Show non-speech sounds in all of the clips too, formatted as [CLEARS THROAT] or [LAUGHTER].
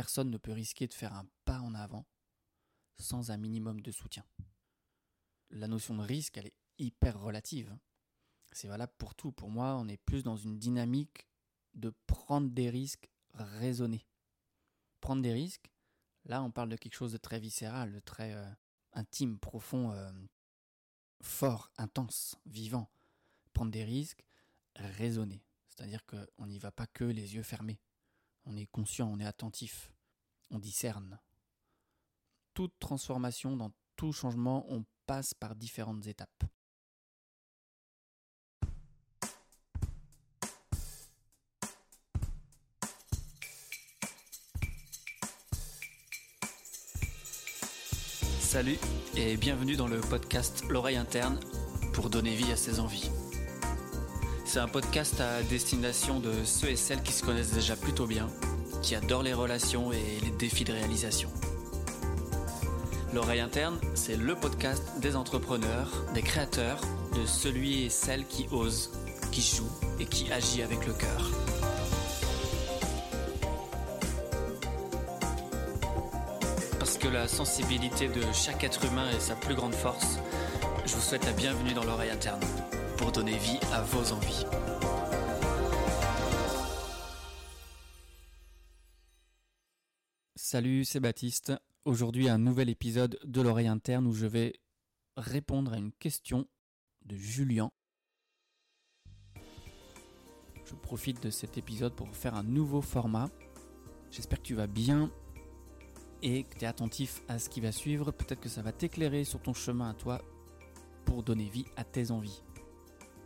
personne ne peut risquer de faire un pas en avant sans un minimum de soutien. La notion de risque, elle est hyper relative. C'est valable pour tout. Pour moi, on est plus dans une dynamique de prendre des risques raisonnés. Prendre des risques, là, on parle de quelque chose de très viscéral, de très euh, intime, profond, euh, fort, intense, vivant. Prendre des risques raisonnés. C'est-à-dire qu'on n'y va pas que les yeux fermés. On est conscient, on est attentif, on discerne. Toute transformation, dans tout changement, on passe par différentes étapes. Salut et bienvenue dans le podcast L'oreille interne pour donner vie à ses envies. C'est un podcast à destination de ceux et celles qui se connaissent déjà plutôt bien, qui adorent les relations et les défis de réalisation. L'oreille interne, c'est le podcast des entrepreneurs, des créateurs, de celui et celle qui ose, qui joue et qui agit avec le cœur. que la sensibilité de chaque être humain est sa plus grande force, je vous souhaite la bienvenue dans l'oreille interne pour donner vie à vos envies. Salut, c'est Baptiste. Aujourd'hui, un nouvel épisode de l'oreille interne où je vais répondre à une question de Julien. Je profite de cet épisode pour faire un nouveau format. J'espère que tu vas bien et que tu es attentif à ce qui va suivre, peut-être que ça va t'éclairer sur ton chemin à toi pour donner vie à tes envies.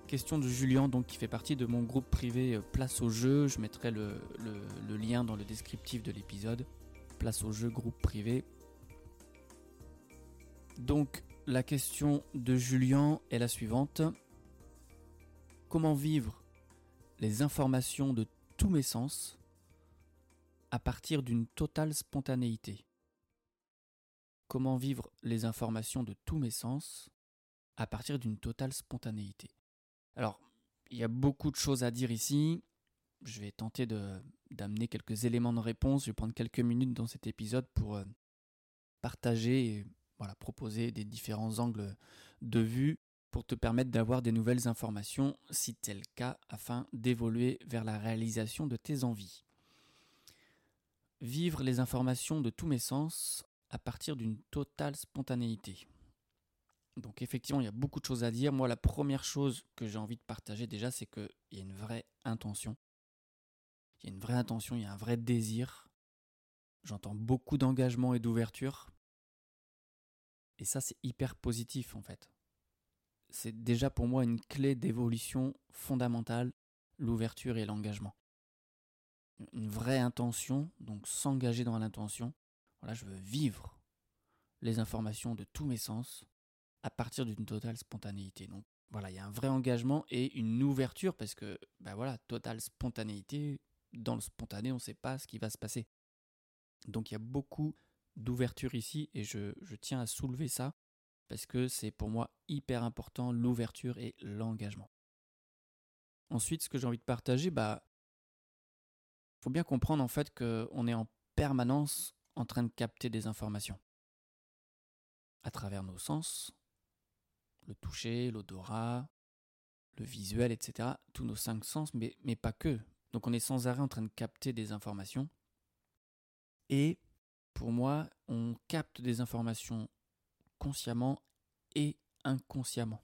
Question de Julien, donc qui fait partie de mon groupe privé euh, Place au jeu. Je mettrai le, le lien dans le descriptif de l'épisode. Place au jeu, groupe privé. Donc, la question de Julien est la suivante. Comment vivre les informations de tous mes sens à partir d'une totale spontanéité? Comment vivre les informations de tous mes sens à partir d'une totale spontanéité? Alors, il y a beaucoup de choses à dire ici. Je vais tenter d'amener quelques éléments de réponse. Je vais prendre quelques minutes dans cet épisode pour euh, partager et voilà, proposer des différents angles de vue pour te permettre d'avoir des nouvelles informations si tel cas afin d'évoluer vers la réalisation de tes envies vivre les informations de tous mes sens à partir d'une totale spontanéité. Donc effectivement, il y a beaucoup de choses à dire. Moi, la première chose que j'ai envie de partager déjà, c'est qu'il y a une vraie intention. Il y a une vraie intention, il y a un vrai désir. J'entends beaucoup d'engagement et d'ouverture. Et ça, c'est hyper positif en fait. C'est déjà pour moi une clé d'évolution fondamentale, l'ouverture et l'engagement une vraie intention, donc s'engager dans l'intention. Voilà, je veux vivre les informations de tous mes sens à partir d'une totale spontanéité. Donc voilà, il y a un vrai engagement et une ouverture parce que, ben voilà, totale spontanéité, dans le spontané, on ne sait pas ce qui va se passer. Donc il y a beaucoup d'ouverture ici et je, tiens à soulever ça parce que c'est pour moi hyper important l'ouverture et l'engagement. Ensuite, ce que j'ai envie de partager, bah, faut bien comprendre en fait qu'on est en permanence en train de capter des informations. À travers nos sens, le toucher, l'odorat, le visuel, etc. Tous nos cinq sens, mais, mais pas que. Donc on est sans arrêt en train de capter des informations. Et pour moi, on capte des informations consciemment et inconsciemment.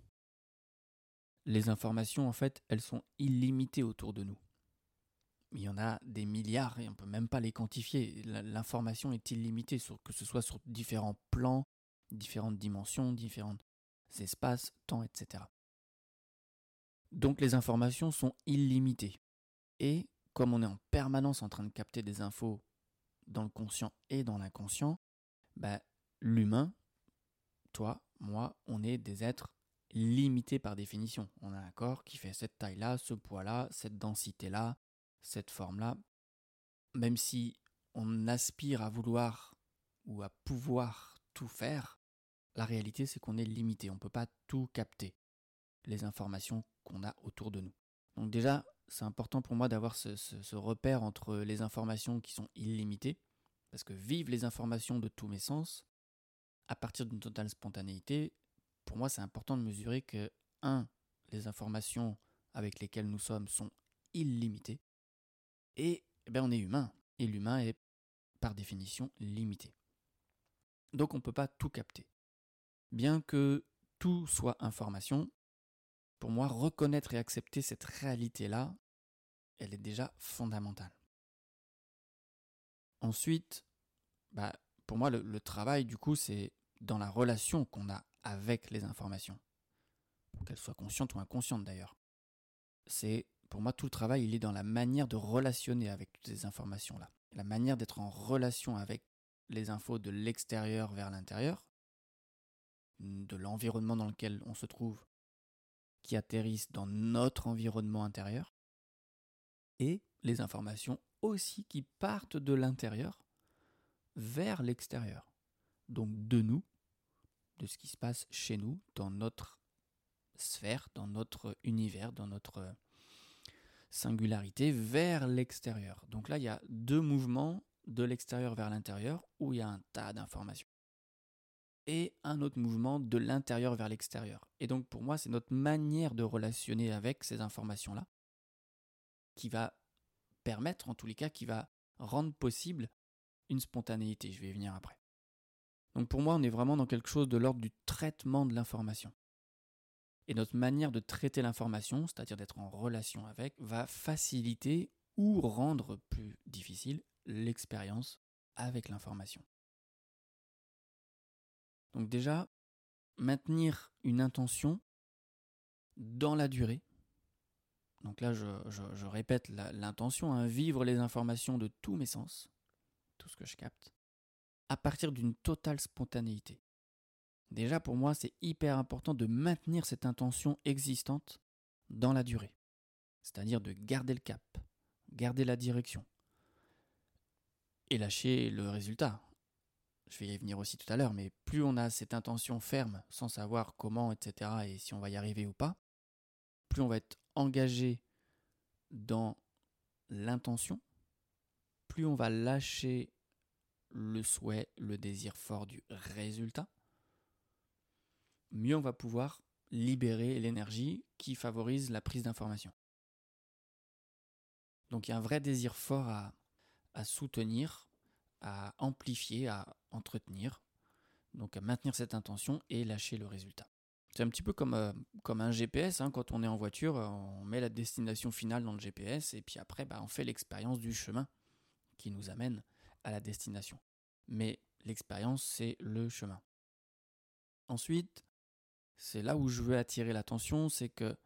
Les informations, en fait, elles sont illimitées autour de nous il y en a des milliards et on ne peut même pas les quantifier. L'information est illimitée, que ce soit sur différents plans, différentes dimensions, différents espaces, temps, etc. Donc les informations sont illimitées. Et comme on est en permanence en train de capter des infos dans le conscient et dans l'inconscient, bah, l'humain, toi, moi, on est des êtres limités par définition. On a un corps qui fait cette taille-là, ce poids-là, cette densité-là, cette forme-là, même si on aspire à vouloir ou à pouvoir tout faire, la réalité c'est qu'on est limité, on ne peut pas tout capter, les informations qu'on a autour de nous. Donc déjà, c'est important pour moi d'avoir ce, repère entre les informations qui sont illimitées, Parce que vivre les informations de tous mes sens, à partir d'une totale spontanéité, pour moi c'est important de mesurer que, un, les informations avec lesquelles nous sommes sont illimitées, et eh bien, on est humain, et l'humain est par définition limité. Donc on ne peut pas tout capter. Bien que tout soit information, pour moi, reconnaître et accepter cette réalité-là, elle est déjà fondamentale. Ensuite, bah, pour moi, le, travail, du coup, c'est dans la relation qu'on a avec les informations. Qu'elles soient conscientes ou inconscientes d'ailleurs. C'est, pour moi, tout le travail, il est dans la manière de relationner avec toutes ces informations-là. La manière d'être en relation avec les infos de l'extérieur vers l'intérieur, de l'environnement dans lequel on se trouve, qui atterrissent dans notre environnement intérieur, et les informations aussi qui partent de l'intérieur vers l'extérieur. Donc de nous, de ce qui se passe chez nous, dans notre sphère, dans notre univers, dans notre singularité, vers l'extérieur. Donc là, il y a deux mouvements de l'extérieur vers l'intérieur où il y a un tas d'informations. Et un autre mouvement de l'intérieur vers l'extérieur. Et donc pour moi, c'est notre manière de relationner avec ces informations-là qui va permettre, en tous les cas, qui va rendre possible une spontanéité. Je vais y venir après. Donc pour moi, on est vraiment dans quelque chose de l'ordre du traitement de l'information. Et notre manière de traiter l'information, c'est-à-dire d'être en relation avec, va faciliter ou rendre plus difficile l'expérience avec l'information. Donc déjà, maintenir une intention dans la durée, donc là, je, répète l'intention, hein, vivre les informations de tous mes sens, tout ce que je capte, à partir d'une totale spontanéité. Déjà, pour moi, c'est hyper important de maintenir cette intention existante dans la durée. C'est-à-dire de garder le cap, garder la direction. Et lâcher le résultat. Je vais y venir aussi tout à l'heure, mais plus on a cette intention ferme, sans savoir comment, etc., et si on va y arriver ou pas, plus on va être engagé dans l'intention, plus on va lâcher le souhait, le désir fort du résultat, mieux on va pouvoir libérer l'énergie qui favorise la prise d'information. Donc il y a un vrai désir fort à, à soutenir, à amplifier, à entretenir, donc à maintenir cette intention et lâcher le résultat. C'est un petit peu comme, euh, comme un GPS, hein. quand on est en voiture, euh, on met la destination finale dans le GPS et puis après bah, on fait l'expérience du chemin qui nous amène à la destination. Mais l'expérience, c'est le chemin. Ensuite, c'est là où je veux attirer l'attention, c'est que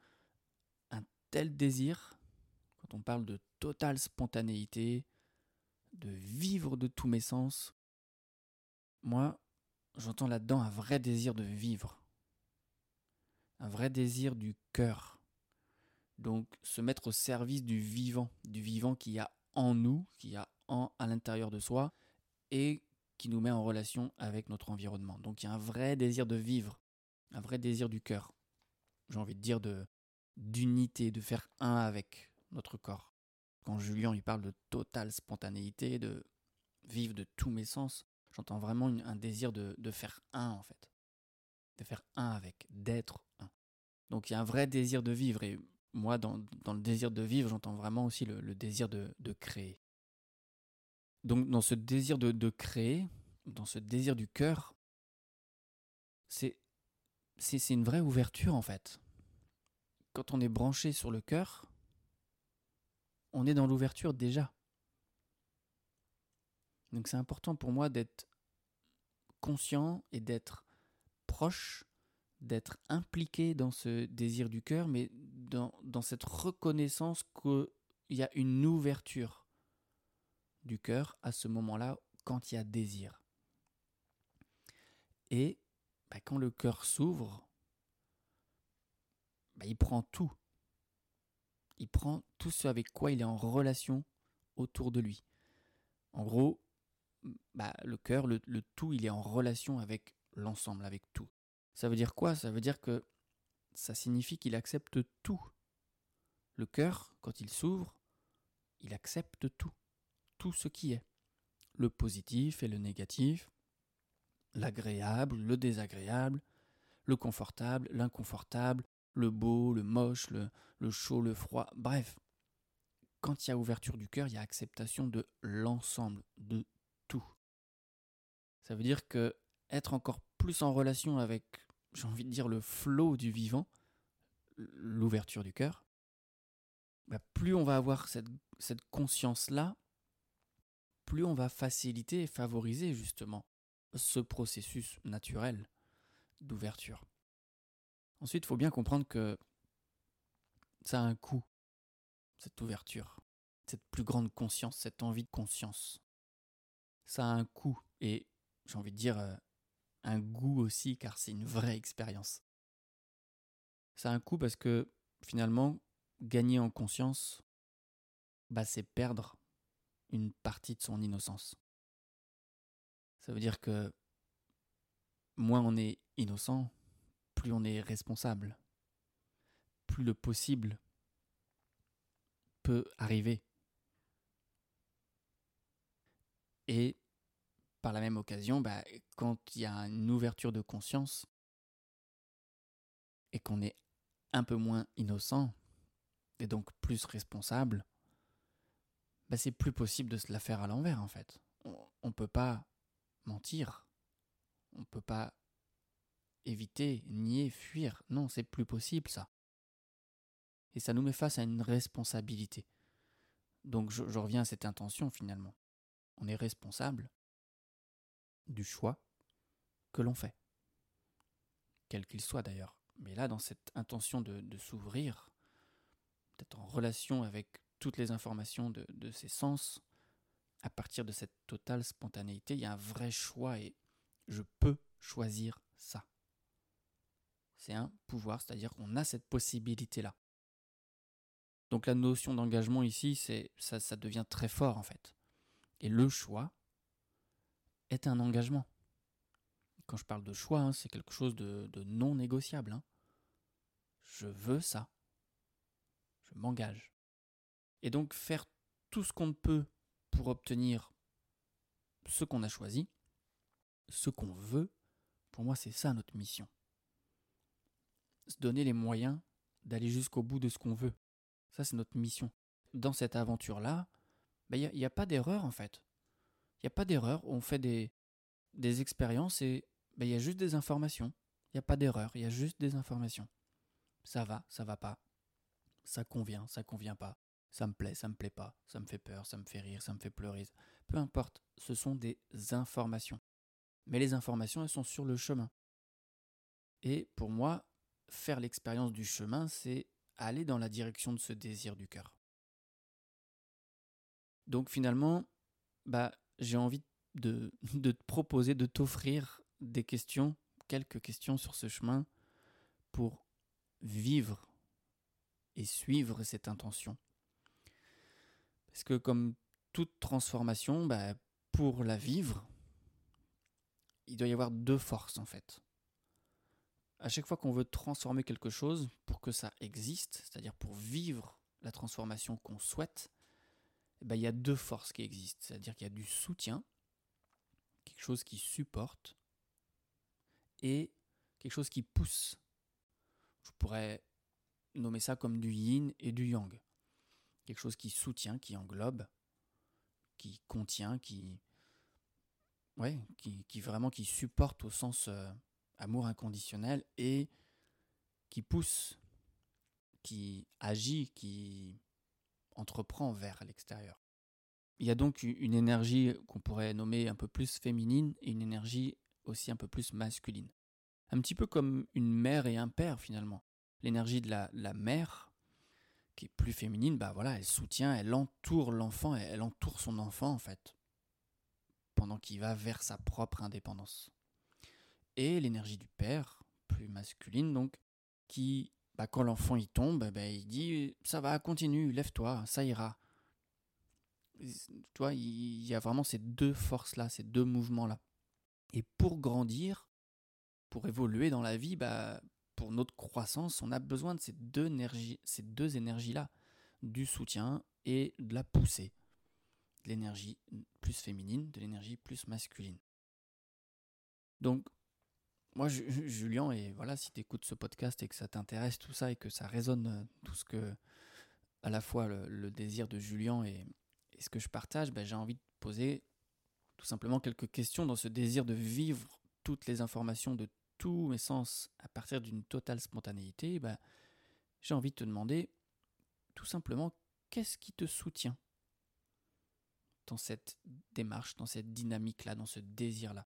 un tel désir, quand on parle de totale spontanéité, de vivre de tous mes sens, moi, j'entends là-dedans un vrai désir de vivre un vrai désir du cœur. Donc se mettre au service du vivant, du vivant qui a en nous, qui a en, à l'intérieur de soi et qui nous met en relation avec notre environnement. Donc il y a un vrai désir de vivre, un vrai désir du cœur. J'ai envie de dire de d'unité, de faire un avec notre corps. Quand Julien il parle de totale spontanéité, de vivre de tous mes sens, j'entends vraiment un désir de, faire un en fait de faire un avec, d'être un. Donc il y a un vrai désir de vivre, et moi, dans, le désir de vivre, j'entends vraiment aussi le, désir de, créer. Donc dans ce désir de, de créer, dans ce désir du cœur, c'est, une vraie ouverture en fait. Quand on est branché sur le cœur, on est dans l'ouverture déjà. Donc c'est important pour moi d'être conscient et d'être proche, d'être impliqué dans ce désir du cœur, mais dans, cette reconnaissance qu'il y a une ouverture du cœur à ce moment-là quand il y a désir. Et bah, quand le cœur s'ouvre, bah, il prend tout. Il prend tout ce avec quoi il est en relation autour de lui. En gros, bah, le cœur, le, le tout, il est en relation avec l'ensemble, avec tout. Ça veut dire quoi? Ça veut dire que ça signifie qu'il accepte tout. Le cœur, quand il s'ouvre, il accepte tout, tout ce qui est. le positif et le négatif, l'agréable, le désagréable, le confortable, l'inconfortable, le beau, le moche, le, chaud, le froid, bref. Quand il y a ouverture du cœur, il y a acceptation de l'ensemble, de tout. Ça veut dire que être encore plus en relation avec, j'ai envie de dire, le flot du vivant, l'ouverture du cœur, bah, plus on va avoir cette, cette conscience-là, plus on va faciliter et favoriser justement ce processus naturel d'ouverture. Ensuite, il faut bien comprendre que ça a un coût, cette ouverture, cette plus grande conscience, cette envie de conscience. Ça a un coût et j'ai envie de dire euh, un goût aussi car c'est une vraie expérience. Ça a un coût parce que finalement, gagner en conscience, bah, c'est perdre une partie de son innocence. Ça veut dire que moins on est innocent, plus on est responsable, plus le possible peut arriver. Et par la même occasion, bah, quand il y a une ouverture de conscience et qu'on est un peu moins innocent et donc plus responsable, bah, c'est plus possible de se la faire à l'envers en fait. On ne peut pas mentir, on ne peut pas éviter, nier, fuir. Non, c'est plus possible ça. Et ça nous met face à une responsabilité. Donc je, reviens à cette intention finalement. On est responsable du choix que l'on fait. Quel qu'il soit d'ailleurs. Mais là, dans cette intention de, s'ouvrir, d'être en relation avec toutes les informations de, de ses sens, à partir de cette totale spontanéité, il y a un vrai choix et je peux choisir ça. C'est un pouvoir, c'est-à-dire qu'on a cette possibilité-là. Donc la notion d'engagement ici, ça, ça devient très fort en fait. Et le choix est un engagement. Quand je parle de choix, hein, c'est quelque chose de, de non négociable. Hein. Je veux ça. Je m'engage. Et donc faire tout ce qu'on peut pour obtenir ce qu'on a choisi, ce qu'on veut, pour moi c'est ça notre mission. Se donner les moyens d'aller jusqu'au bout de ce qu'on veut. Ça c'est notre mission. Dans cette aventure-là, il ben, n'y a, a, pas d'erreur en fait. Il n'y a pas d'erreur, on fait des, des expériences et ben, il y a juste des informations. Il n'y a pas d'erreur, il y a juste des informations. Ça va, ça va pas. Ça convient, ça convient pas. Ça me plaît, ça me plaît pas. Ça me fait peur, ça me fait rire, ça me fait pleurer. Peu importe, ce sont des informations. Mais les informations, elles sont sur le chemin. Et pour moi, faire l'expérience du chemin, c'est aller dans la direction de ce désir du cœur. Donc finalement, bah, j'ai envie [LAUGHS] de, te proposer, de t'offrir des questions, quelques questions sur ce chemin pour vivre et suivre cette intention. Parce que comme toute transformation, bah, pour la vivre, il doit y avoir deux forces en fait. À chaque fois qu'on veut transformer quelque chose pour que ça existe, c'est-à-dire pour vivre la transformation qu'on souhaite, eh ben, il y a deux forces qui existent. C'est-à-dire qu'il y a du soutien, quelque chose qui supporte, et quelque chose qui pousse. Je pourrais nommer ça comme du yin et du yang. Quelque chose qui soutient, qui englobe, qui contient, qui, vraiment qui supporte au sens euh, amour inconditionnel et qui pousse, qui agit, qui entreprend vers l'extérieur. Il y a donc une énergie qu'on pourrait nommer un peu plus féminine et une énergie aussi un peu plus masculine. Un petit peu comme une mère et un père finalement. L'énergie de la, la mère, qui est plus féminine, bah voilà, elle soutient, elle entoure l'enfant, elle entoure son enfant en fait, pendant qu'il va vers sa propre indépendance. Et l'énergie du père, plus masculine donc, qui, bah, quand l'enfant y tombe, bah, il dit ça va, continue, lève-toi, ça ira. Tu vois, il y a vraiment ces deux forces-là, ces deux mouvements-là. Et pour grandir, pour évoluer dans la vie, bah, pour notre croissance, on a besoin de ces deux énergies, ces deux énergies-là, du soutien et de la poussée. de l'énergie plus féminine, de l'énergie plus masculine. Donc, moi, Julien, et voilà, si tu écoutes ce podcast et que ça t'intéresse tout ça et que ça résonne euh, tout ce que, à la fois le, désir de Julien et, ce que je partage, ben, j'ai envie de poser tout simplement quelques questions dans ce désir de vivre toutes les informations de tous mes sens à partir d'une totale spontanéité. Ben, j'ai envie de te demander tout simplement qu'est-ce qui te soutient dans cette démarche, dans cette dynamique-là, dans ce désir-là?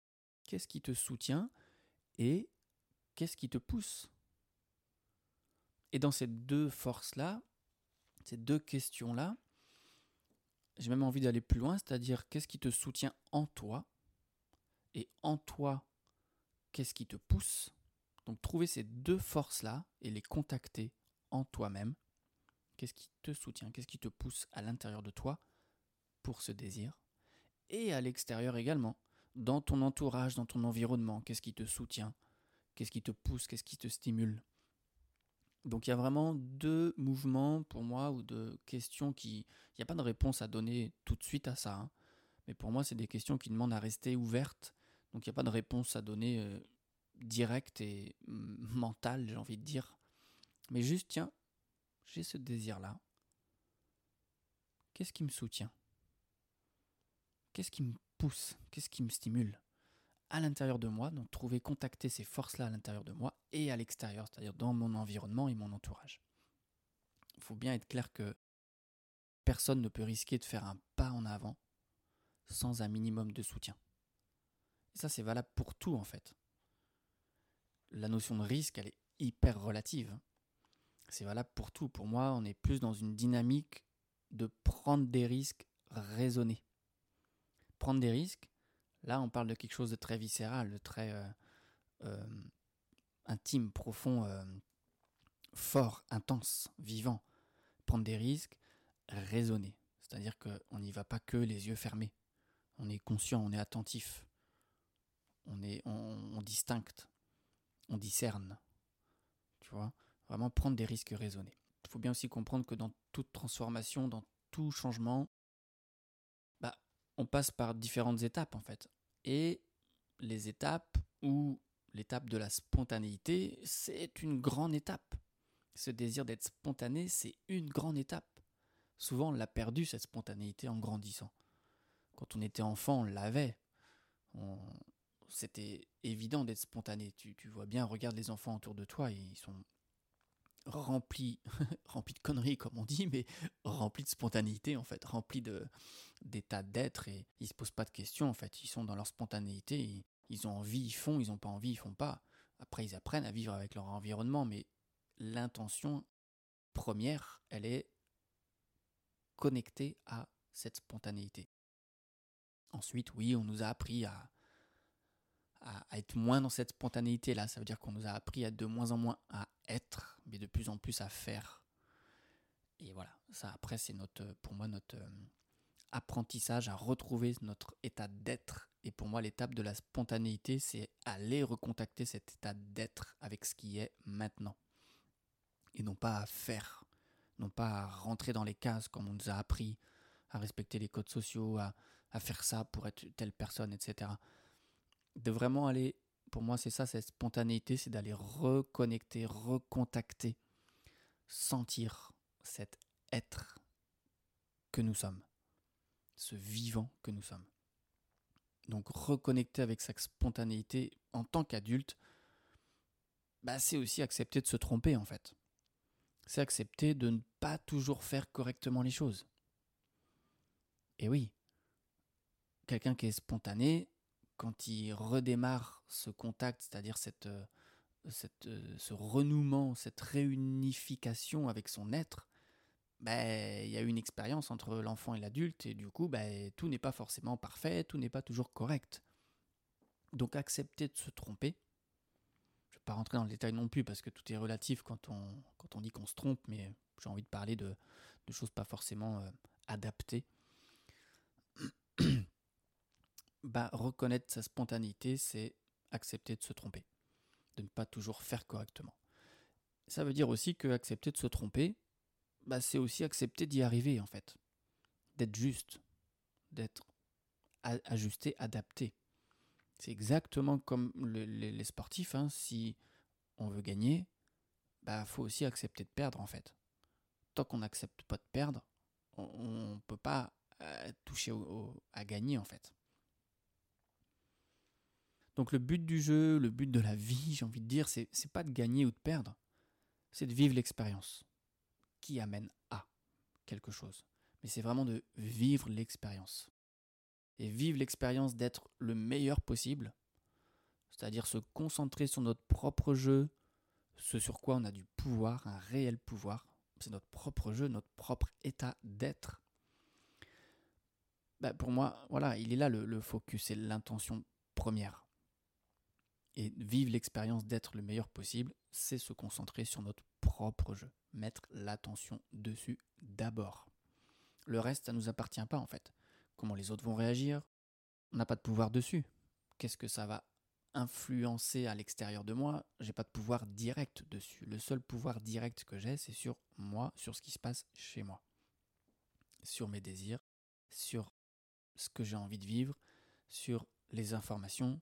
Qu'est-ce qui te soutient? Et qu'est-ce qui te pousse? Et dans ces deux forces-là, ces deux questions-là, j'ai même envie d'aller plus loin, c'est-à-dire qu'est-ce qui te soutient en toi? Et en toi, qu'est-ce qui te pousse? Donc trouver ces deux forces-là et les contacter en toi-même. Qu'est-ce qui te soutient Qu'est-ce qui te pousse à l'intérieur de toi pour ce désir? Et à l'extérieur également dans ton entourage, dans ton environnement, qu'est-ce qui te soutient, qu'est-ce qui te pousse, qu'est-ce qui te stimule. Donc il y a vraiment deux mouvements pour moi ou deux questions qui... Il n'y a pas de réponse à donner tout de suite à ça. Hein. Mais pour moi, c'est des questions qui demandent à rester ouvertes. Donc il n'y a pas de réponse à donner euh, directe et mentale, j'ai envie de dire. Mais juste, tiens, j'ai ce désir-là. Qu'est-ce qui me soutient? Qu'est-ce qui me qu'est-ce qui me stimule? À l'intérieur de moi, donc trouver, contacter ces forces-là à l'intérieur de moi et à l'extérieur, c'est-à-dire dans mon environnement et mon entourage. Il faut bien être clair que personne ne peut risquer de faire un pas en avant sans un minimum de soutien. Et ça, c'est valable pour tout en fait. La notion de risque, elle est hyper relative. C'est valable pour tout. Pour moi, on est plus dans une dynamique de prendre des risques raisonnés prendre des risques, là on parle de quelque chose de très viscéral, de très euh, euh, intime, profond, euh, fort, intense, vivant. Prendre des risques, raisonner. C'est-à-dire qu'on n'y va pas que les yeux fermés. On est conscient, on est attentif. On, est, on, on distincte. On discerne. Tu vois? Vraiment prendre des risques raisonnés. Il faut bien aussi comprendre que dans toute transformation, dans tout changement, on passe par différentes étapes en fait. Et les étapes ou l'étape de la spontanéité, c'est une grande étape. Ce désir d'être spontané, c'est une grande étape. Souvent, on l'a perdu, cette spontanéité, en grandissant. Quand on était enfant, on l'avait. C'était évident d'être spontané. Tu, tu, vois bien, regarde les enfants autour de toi, ils sont remplis, [LAUGHS] remplis de conneries, comme on dit, mais remplis de spontanéité, en fait, remplis de, d'état d'être et ils se posent pas de questions en fait. Ils sont dans leur spontanéité, ils, ont envie, ils font, ils n'ont pas envie, ils font pas. Après, ils apprennent à vivre avec leur environnement, mais l'intention première, elle est connectée à cette spontanéité. Ensuite, oui, on nous a appris à, à, être moins dans cette spontanéité-là. Ça veut dire qu'on nous a appris à de moins en moins à être, mais de plus en plus à faire. Et voilà, ça après, c'est notre, pour moi notre, apprentissage à retrouver notre état d'être. Et pour moi, l'étape de la spontanéité, c'est aller recontacter cet état d'être avec ce qui est maintenant. Et non pas à faire, non pas à rentrer dans les cases comme on nous a appris, à respecter les codes sociaux, à, à faire ça pour être telle personne, etc. De vraiment aller, pour moi, c'est ça, cette spontanéité, c'est d'aller reconnecter, recontacter, sentir cet être que nous sommes ce vivant que nous sommes. Donc reconnecter avec sa spontanéité en tant qu'adulte, bah, c'est aussi accepter de se tromper en fait. C'est accepter de ne pas toujours faire correctement les choses. Et oui, quelqu'un qui est spontané, quand il redémarre ce contact, c'est-à-dire cette, euh, cette, euh, ce renouement, cette réunification avec son être, ben, il y a une expérience entre l'enfant et l'adulte, et du coup, ben, tout n'est pas forcément parfait, tout n'est pas toujours correct. Donc accepter de se tromper, je ne vais pas rentrer dans le détail non plus, parce que tout est relatif quand on, dit qu'on se trompe, mais j'ai envie de parler de, de choses pas forcément euh, adaptées. [CLEARS THROAT] bah, reconnaître sa spontanéité, c'est accepter de se tromper, de ne pas toujours faire correctement. Ça veut dire aussi que accepter de se tromper, bah, c'est aussi accepter d'y arriver en fait, d'être juste, d'être ajusté, adapté. C'est exactement comme les, sportifs. Hein. Si on veut gagner, bah faut aussi accepter de perdre en fait. Tant qu'on n'accepte pas de perdre, on ne peut pas euh, toucher à gagner en fait. Donc le but du jeu, le but de la vie, j'ai envie de dire, c'est, c'est pas de gagner ou de perdre, c'est de vivre l'expérience qui amène à quelque chose. Mais c'est vraiment de vivre l'expérience. Et vivre l'expérience d'être le meilleur possible, c'est-à-dire se concentrer sur notre propre jeu, ce sur quoi on a du pouvoir, un réel pouvoir, c'est notre propre jeu, notre propre état d'être. Bah, pour moi, voilà, il est là le, focus, c'est l'intention première. Et vivre l'expérience d'être le meilleur possible, c'est se concentrer sur notre propre jeu, mettre l'attention dessus d'abord. Le reste, ça ne nous appartient pas en fait. Comment les autres vont réagir, on n'a pas de pouvoir dessus. Qu'est-ce que ça va influencer à l'extérieur de moi? J'ai pas de pouvoir direct dessus. Le seul pouvoir direct que j'ai, c'est sur moi, sur ce qui se passe chez moi, sur mes désirs, sur ce que j'ai envie de vivre, sur les informations,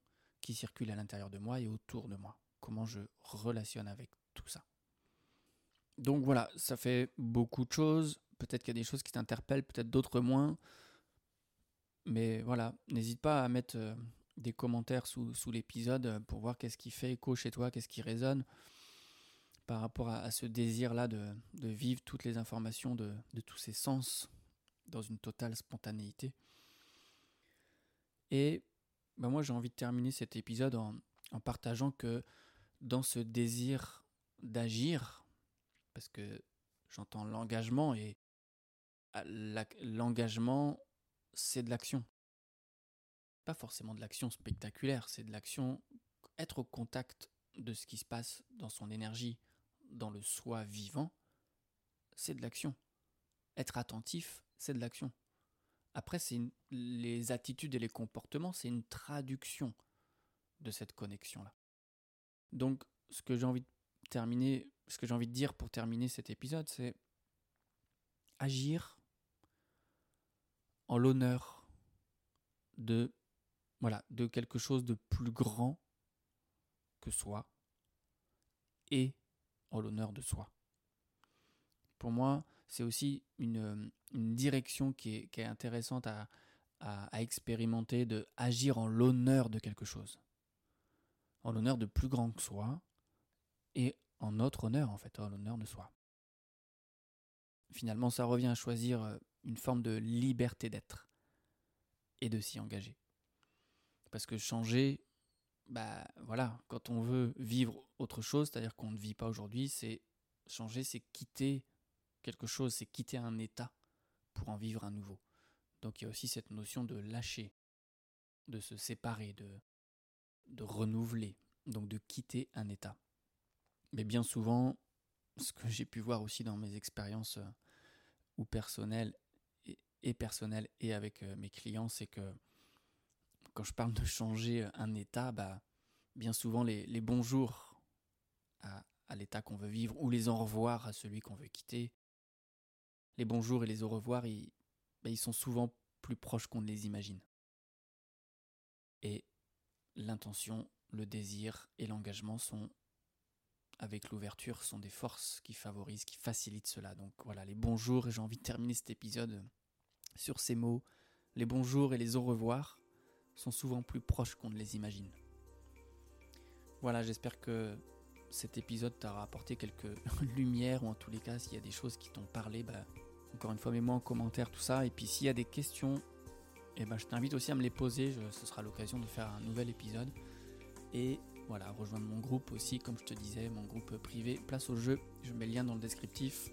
qui circule à l'intérieur de moi et autour de moi. Comment je relationne avec tout ça. Donc voilà, ça fait beaucoup de choses. Peut-être qu'il y a des choses qui t'interpellent, peut-être d'autres moins. Mais voilà, n'hésite pas à mettre euh, des commentaires sous, l'épisode pour voir qu'est-ce qui fait écho chez toi, qu'est-ce qui résonne par rapport à, ce désir-là de, vivre toutes les informations de, de tous ces sens dans une totale spontanéité. Et bah, moi j'ai envie de terminer cet épisode en, partageant que dans ce désir d'agir, parce que j'entends l'engagement et ah, l'engagement c'est de l'action. Pas forcément de l'action spectaculaire, c'est de l'action, être au contact de ce qui se passe dans son énergie, dans le soi vivant, c'est de l'action. Être attentif, c'est de l'action. Après, c'est les attitudes et les comportements, c'est une traduction de cette connexion-là. Donc, ce que j'ai envie de terminer, ce que j'ai envie de dire pour terminer cet épisode, c'est agir en l'honneur de voilà, de quelque chose de plus grand que soi et en l'honneur de soi. Pour moi, c'est aussi une, direction qui est, intéressante à, expérimenter, de agir en l'honneur de quelque chose. En l'honneur de plus grand que soi et en notre honneur, en fait, en l'honneur de soi. Finalement, ça revient à choisir euh, une forme de liberté d'être et de s'y engager. Parce que changer, bah voilà, quand on veut vivre autre chose, c'est-à-dire qu'on ne vit pas aujourd'hui, c'est changer, c'est quitter quelque chose, c'est quitter un état pour en vivre un nouveau. Donc il y a aussi cette notion de lâcher, de se séparer, de, de renouveler, donc de quitter un état. Mais bien souvent, ce que j'ai pu voir aussi dans mes expériences euh, personnelles et, personnelles et avec euh, mes clients, c'est que quand je parle de changer un état, bah, bien souvent les, les bonjours à, à l'état qu'on veut vivre ou les au revoir à celui qu'on veut quitter, les bonjours et les au revoir, ils, ben, ils sont souvent plus proches qu'on ne les imagine. Et l'intention, le désir et l'engagement sont, avec l'ouverture, sont des forces qui favorisent, qui facilitent cela. Donc voilà, les bonjours, et j'ai envie de terminer cet épisode sur ces mots. Les bonjours et les au revoir sont souvent plus proches qu'on ne les imagine. Voilà, j'espère que cet épisode t'aura apporté quelques [LAUGHS] lumières, ou en tous les cas, s'il y a des choses qui t'ont parlé, bah, encore une fois, mets-moi en commentaire tout ça. Et puis s'il y a des questions, eh ben, je t'invite aussi à me les poser. ce sera l'occasion de faire un nouvel épisode. Et voilà, rejoindre mon groupe aussi, comme je te disais, mon groupe privé. Place au jeu, je mets le lien dans le descriptif.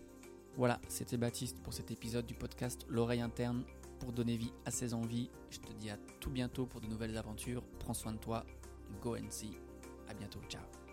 Voilà, c'était Baptiste pour cet épisode du podcast L'oreille interne pour donner vie à ses envies. Je te dis à tout bientôt pour de nouvelles aventures. Prends soin de toi. Go and see. À bientôt. Ciao.